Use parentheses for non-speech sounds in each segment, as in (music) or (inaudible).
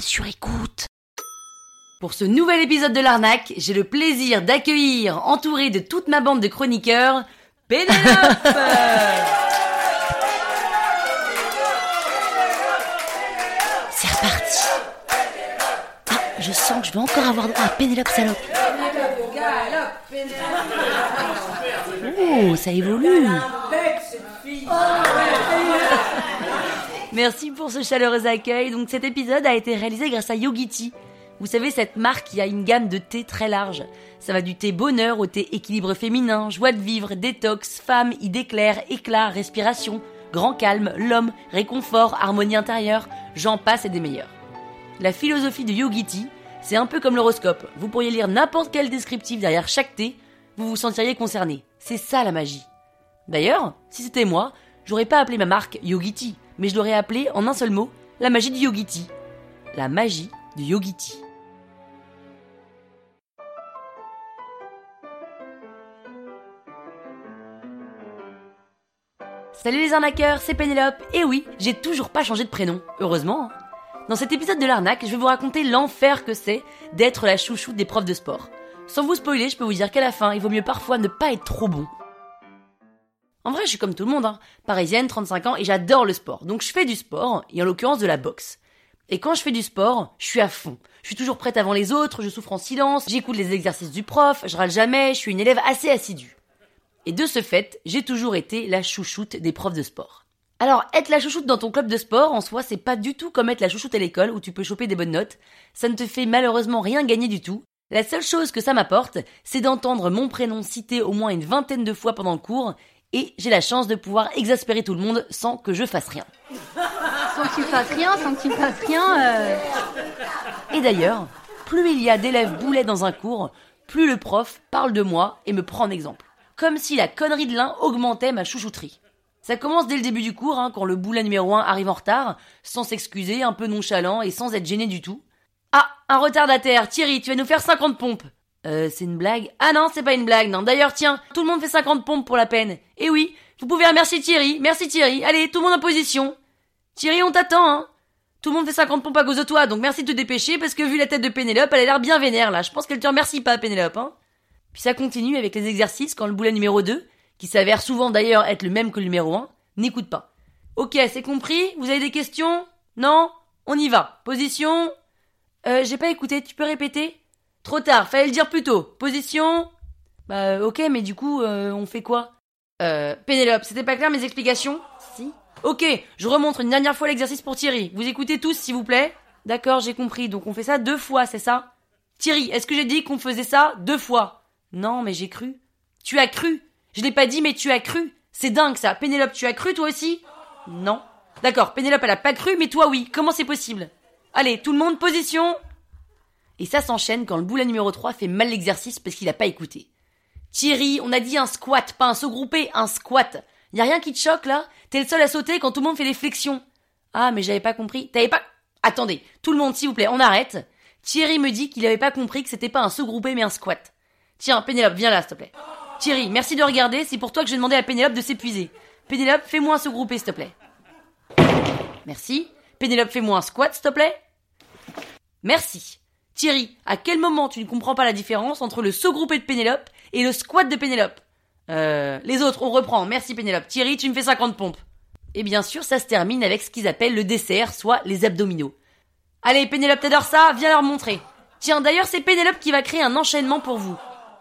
sur écoute. Pour ce nouvel épisode de l'arnaque, j'ai le plaisir d'accueillir, entouré de toute ma bande de chroniqueurs, Pénélope (laughs) C'est reparti. Ah, je sens que je vais encore avoir à Pénélope salope. Oh, ça évolue. Merci pour ce chaleureux accueil. Donc cet épisode a été réalisé grâce à Yogiti. Vous savez, cette marque qui a une gamme de thé très large. Ça va du thé bonheur au thé équilibre féminin, joie de vivre, détox, femme, idée claire, éclat, respiration, grand calme, l'homme, réconfort, harmonie intérieure, j'en passe et des meilleurs. La philosophie de Yogiti, c'est un peu comme l'horoscope. Vous pourriez lire n'importe quel descriptif derrière chaque thé, vous vous sentiriez concerné. C'est ça la magie. D'ailleurs, si c'était moi, j'aurais pas appelé ma marque Yogiti, mais je l'aurais appelée en un seul mot, la magie du Yogiti. La magie du Yogiti. Salut les arnaqueurs, c'est Pénélope. Et oui, j'ai toujours pas changé de prénom, heureusement. hein. Dans cet épisode de l'arnaque, je vais vous raconter l'enfer que c'est d'être la chouchoute des profs de sport. Sans vous spoiler, je peux vous dire qu'à la fin, il vaut mieux parfois ne pas être trop bon. En vrai, je suis comme tout le monde, hein. parisienne, 35 ans, et j'adore le sport. Donc je fais du sport, et en l'occurrence de la boxe. Et quand je fais du sport, je suis à fond. Je suis toujours prête avant les autres, je souffre en silence, j'écoute les exercices du prof, je râle jamais, je suis une élève assez assidue. Et de ce fait, j'ai toujours été la chouchoute des profs de sport. Alors, être la chouchoute dans ton club de sport, en soi, c'est pas du tout comme être la chouchoute à l'école où tu peux choper des bonnes notes. Ça ne te fait malheureusement rien gagner du tout. La seule chose que ça m'apporte, c'est d'entendre mon prénom cité au moins une vingtaine de fois pendant le cours, et j'ai la chance de pouvoir exaspérer tout le monde sans que je fasse rien. Sans que tu fasses rien, sans que tu fasses rien. euh, Et d'ailleurs, plus il y a d'élèves boulets dans un cours, plus le prof parle de moi et me prend en exemple. Comme si la connerie de l'un augmentait ma chouchouterie. Ça commence dès le début du cours, hein, quand le boulet numéro 1 arrive en retard, sans s'excuser, un peu nonchalant et sans être gêné du tout. Ah, un retardataire, Thierry, tu vas nous faire 50 pompes. Euh, c'est une blague Ah non, c'est pas une blague, non. D'ailleurs, tiens, tout le monde fait 50 pompes pour la peine. Et oui, vous pouvez remercier Thierry. Merci Thierry. Allez, tout le monde en position. Thierry, on t'attend, hein. Tout le monde fait 50 pompes à cause de toi, donc merci de te dépêcher, parce que vu la tête de Pénélope, elle a l'air bien vénère, là. Je pense qu'elle te remercie pas, Pénélope, hein. Puis ça continue avec les exercices quand le boulet numéro 2, qui s'avère souvent d'ailleurs être le même que le numéro 1, n'écoute pas. Ok, c'est compris? Vous avez des questions? Non? On y va. Position? Euh, j'ai pas écouté, tu peux répéter? Trop tard, fallait le dire plus tôt. Position. Bah, ok, mais du coup, euh, on fait quoi Euh, Pénélope, c'était pas clair mes explications Si. Ok, je remontre une dernière fois l'exercice pour Thierry. Vous écoutez tous, s'il vous plaît D'accord, j'ai compris. Donc on fait ça deux fois, c'est ça Thierry, est-ce que j'ai dit qu'on faisait ça deux fois Non, mais j'ai cru. Tu as cru Je l'ai pas dit, mais tu as cru. C'est dingue ça. Pénélope, tu as cru toi aussi Non. D'accord, Pénélope, elle a pas cru, mais toi oui. Comment c'est possible Allez, tout le monde, position Et ça s'enchaîne quand le boulet numéro 3 fait mal l'exercice parce qu'il a pas écouté. Thierry, on a dit un squat, pas un saut groupé, un squat. Y a rien qui te choque là? T'es le seul à sauter quand tout le monde fait des flexions. Ah, mais j'avais pas compris. T'avais pas... Attendez, tout le monde s'il vous plaît, on arrête. Thierry me dit qu'il avait pas compris que c'était pas un saut groupé mais un squat. Tiens, Pénélope, viens là, s'il te plaît. Thierry, merci de regarder, c'est pour toi que j'ai demandé à Pénélope de s'épuiser. Pénélope, fais-moi un saut groupé, s'il te plaît. Merci. Pénélope, fais-moi un squat, s'il te plaît. Merci. Thierry, à quel moment tu ne comprends pas la différence entre le saut groupé de Pénélope et le squat de Pénélope Euh, les autres, on reprend. Merci Pénélope. Thierry, tu me fais 50 pompes. Et bien sûr, ça se termine avec ce qu'ils appellent le dessert, soit les abdominaux. Allez, Pénélope, t'adores ça? Viens leur montrer. Tiens, d'ailleurs, c'est Pénélope qui va créer un enchaînement pour vous.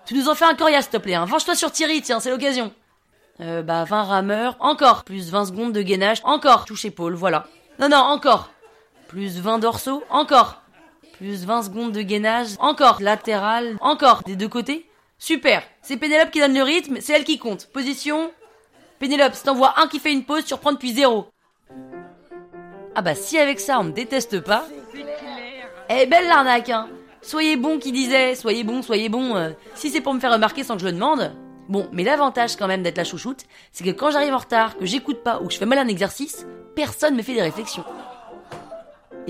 Tu nous en fais un coriace, s'il te plaît. Hein. Venge-toi sur Thierry, tiens, c'est l'occasion. Euh, bah, 20 rameurs. Encore. Plus 20 secondes de gainage. Encore. Touche épaule, voilà. Non, non, encore. Plus 20 dorsaux. Encore. Plus 20 secondes de gainage. Encore. Latéral. Encore. Des deux côtés. Super. C'est Pénélope qui donne le rythme, c'est elle qui compte. Position. Pénélope, si t'en vois un qui fait une pause, tu reprends zéro. Ah bah si avec ça on ne déteste pas. Eh belle l'arnaque hein. Soyez bon qui disait, soyez bon, soyez bon. euh, si c'est pour me faire remarquer sans que je le demande. Bon, mais l'avantage quand même d'être la chouchoute, c'est que quand j'arrive en retard, que j'écoute pas ou que je fais mal un exercice, personne me fait des réflexions.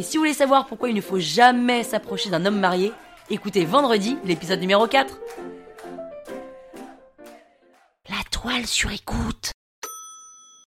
Et si vous voulez savoir pourquoi il ne faut jamais s'approcher d'un homme marié, écoutez vendredi l'épisode numéro 4. La toile sur écoute.